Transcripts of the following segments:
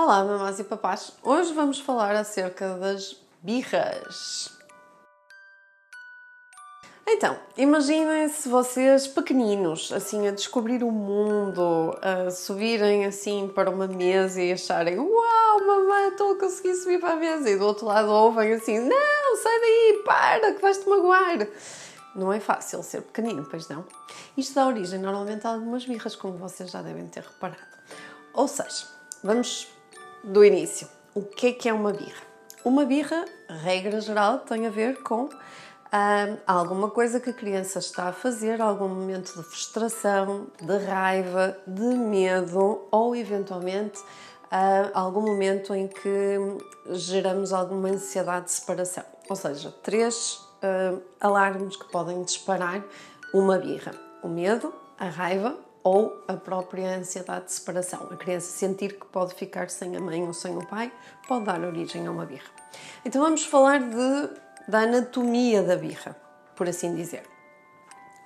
Olá, mamás e papás! Hoje vamos falar acerca das birras. Então, imaginem-se vocês pequeninos, assim, a descobrir o mundo, a subirem assim para uma mesa e acharem Uau, mamãe, estou a conseguir subir para a mesa. E do outro lado ouvem assim Não, sai daí, para, que vais-te magoar. Não é fácil ser pequenino, pois não? Isto dá origem normalmente a algumas birras, como vocês já devem ter reparado. Ou seja, vamos do início. O que é que é uma birra? Uma birra, regra geral, tem a ver com alguma coisa que a criança está a fazer, algum momento de frustração, de raiva, de medo ou eventualmente algum momento em que geramos alguma ansiedade de separação. Ou seja, três alarmes que podem disparar uma birra: o medo, a raiva ou a própria ansiedade de separação. A criança sentir que pode ficar sem a mãe ou sem o pai pode dar origem a uma birra. Então vamos falar de, da anatomia da birra, por assim dizer.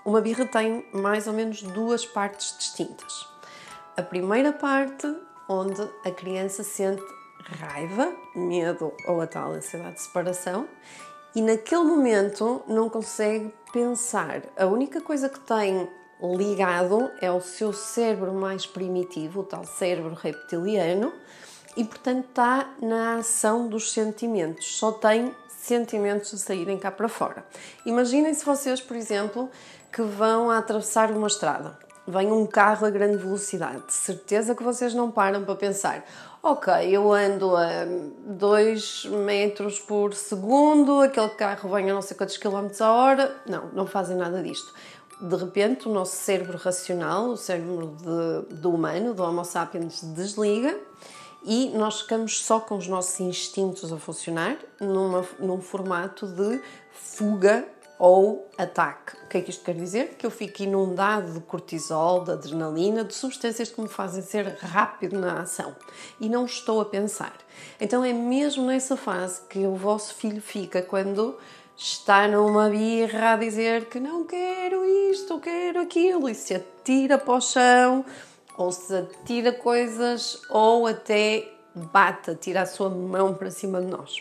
Uma birra tem mais ou menos duas partes distintas. A primeira parte, onde a criança sente raiva, medo ou a tal ansiedade de separação, e naquele momento não consegue pensar. A única coisa que tem ligado é o seu cérebro mais primitivo, o tal cérebro reptiliano, e portanto está na ação dos sentimentos, só tem sentimentos a saírem cá para fora. Imaginem se vocês, por exemplo, que vão a atravessar uma estrada. Vem um carro a grande velocidade, de certeza que vocês não param para pensar: ok, eu ando a 2 metros por segundo, aquele carro vem a não sei quantos quilómetros a hora. Não, não fazem nada disto de repente o nosso cérebro racional, o cérebro de, do humano, do Homo sapiens, desliga e nós ficamos só com os nossos instintos a funcionar numa, num formato de fuga ou ataque. O que é que isto quer dizer? Que eu fico inundado de cortisol, de adrenalina, de substâncias que me fazem ser rápido na ação e não estou a pensar. Então é mesmo nessa fase que o vosso filho fica quando está numa birra a dizer que não quero isto, quero aquilo e se atira para o chão ou se atira coisas ou até bate, atira a sua mão para cima de nós.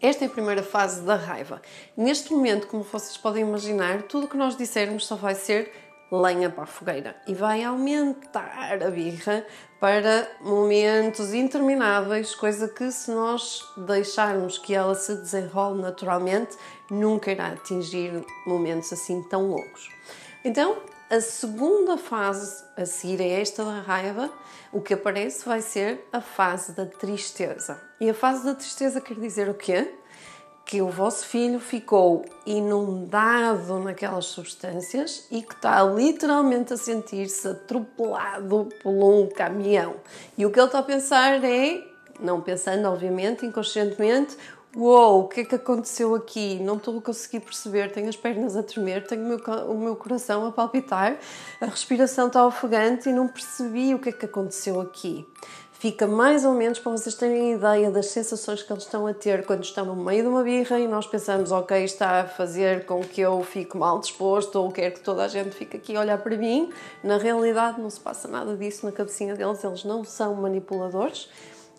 Esta é a primeira fase da raiva. Neste momento, como vocês podem imaginar, tudo o que nós dissermos só vai ser lenha para a fogueira e vai aumentar a birra para momentos intermináveis, coisa que se nós deixarmos que ela se desenrole naturalmente, nunca irá atingir momentos assim tão longos. Então, a segunda fase a seguir a esta da raiva, o que aparece vai ser a fase da tristeza. E a fase da tristeza quer dizer o quê? Que o vosso filho ficou inundado naquelas substâncias e que está literalmente a sentir-se atropelado por um caminhão. E o que ele está a pensar é, não pensando obviamente, inconscientemente, Uou, o que é que aconteceu aqui? Não estou a conseguir perceber, tenho as pernas a tremer, tenho o meu, o meu coração a palpitar, a respiração está ofegante e não percebi o que é que aconteceu aqui fica mais ou menos para vocês terem ideia das sensações que eles estão a ter quando estão no meio de uma birra e nós pensamos, ok, está a fazer com que eu fique mal disposto ou quer que toda a gente fique aqui a olhar para mim. Na realidade, não se passa nada disso na cabecinha deles, eles não são manipuladores.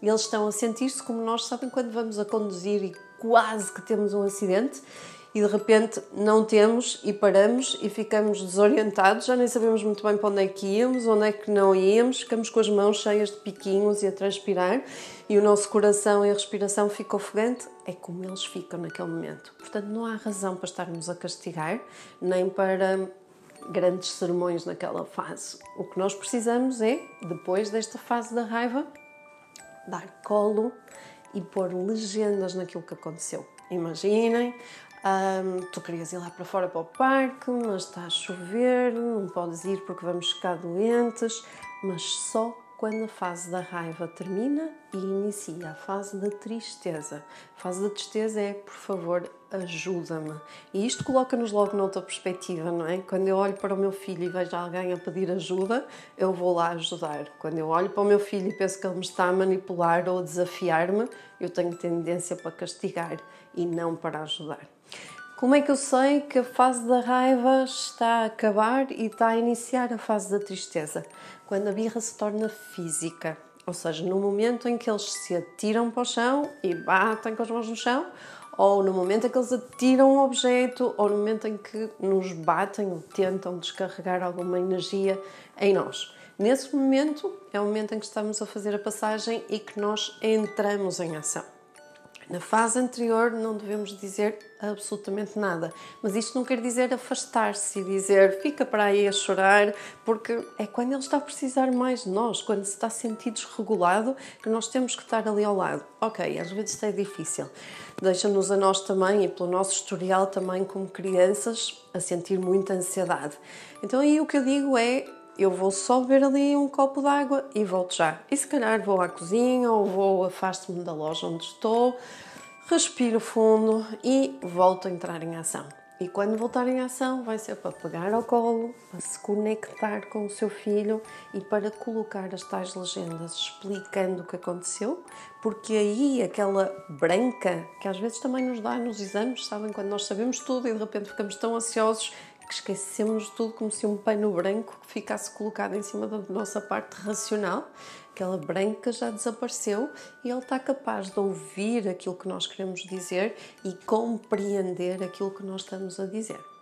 Eles estão a sentir-se como nós, sabem, quando vamos a conduzir e quase que temos um acidente e de repente não temos e paramos e ficamos desorientados, já nem sabemos muito bem para onde é que íamos, onde é que não íamos, ficamos com as mãos cheias de piquinhos e a transpirar e o nosso coração e a respiração ficam ofegante, é como eles ficam naquele momento. Portanto, não há razão para estarmos a castigar, nem para grandes sermões naquela fase. O que nós precisamos é, depois desta fase da raiva, dar colo e pôr legendas naquilo que aconteceu. Imaginem um, tu querias ir lá para fora para o parque, mas está a chover, não podes ir porque vamos ficar doentes, mas só quando a fase da raiva termina e inicia a fase da tristeza. A fase da tristeza é, por favor, ajuda-me. E isto coloca-nos logo noutra perspectiva, não é? Quando eu olho para o meu filho e vejo alguém a pedir ajuda, eu vou lá ajudar. Quando eu olho para o meu filho e penso que ele me está a manipular ou a desafiar-me, eu tenho tendência para castigar e não para ajudar. Como é que eu sei que a fase da raiva está a acabar e está a iniciar a fase da tristeza? Quando a birra se torna física. Ou seja, no momento em que eles se atiram para o chão e batem com as mãos no chão, ou no momento em que eles atiram um objeto, ou no momento em que nos batem ou tentam descarregar alguma energia em nós. Nesse momento é o momento em que estamos a fazer a passagem e que nós entramos em ação. Na fase anterior não devemos dizer absolutamente nada, mas isto não quer dizer afastar-se e dizer fica para aí a chorar, porque é quando ele está a precisar mais de nós, quando se está a sentir desregulado, que nós temos que estar ali ao lado. Ok, às vezes isto é difícil. Deixa-nos a nós também e pelo nosso historial também como crianças a sentir muita ansiedade. Então aí o que eu digo é eu vou só beber ali um copo de água e volto já. E se calhar vou à cozinha ou vou afasto-me da loja onde estou, respiro fundo e volto a entrar em ação. E quando voltar em ação, vai ser para pegar ao colo, para se conectar com o seu filho e para colocar as tais legendas explicando o que aconteceu, porque aí aquela branca que às vezes também nos dá nos exames, sabem? Quando nós sabemos tudo e de repente ficamos tão ansiosos que esquecemos de tudo como se um pano branco ficasse colocado em cima da nossa parte racional. Aquela branca já desapareceu e ele está capaz de ouvir aquilo que nós queremos dizer e compreender aquilo que nós estamos a dizer.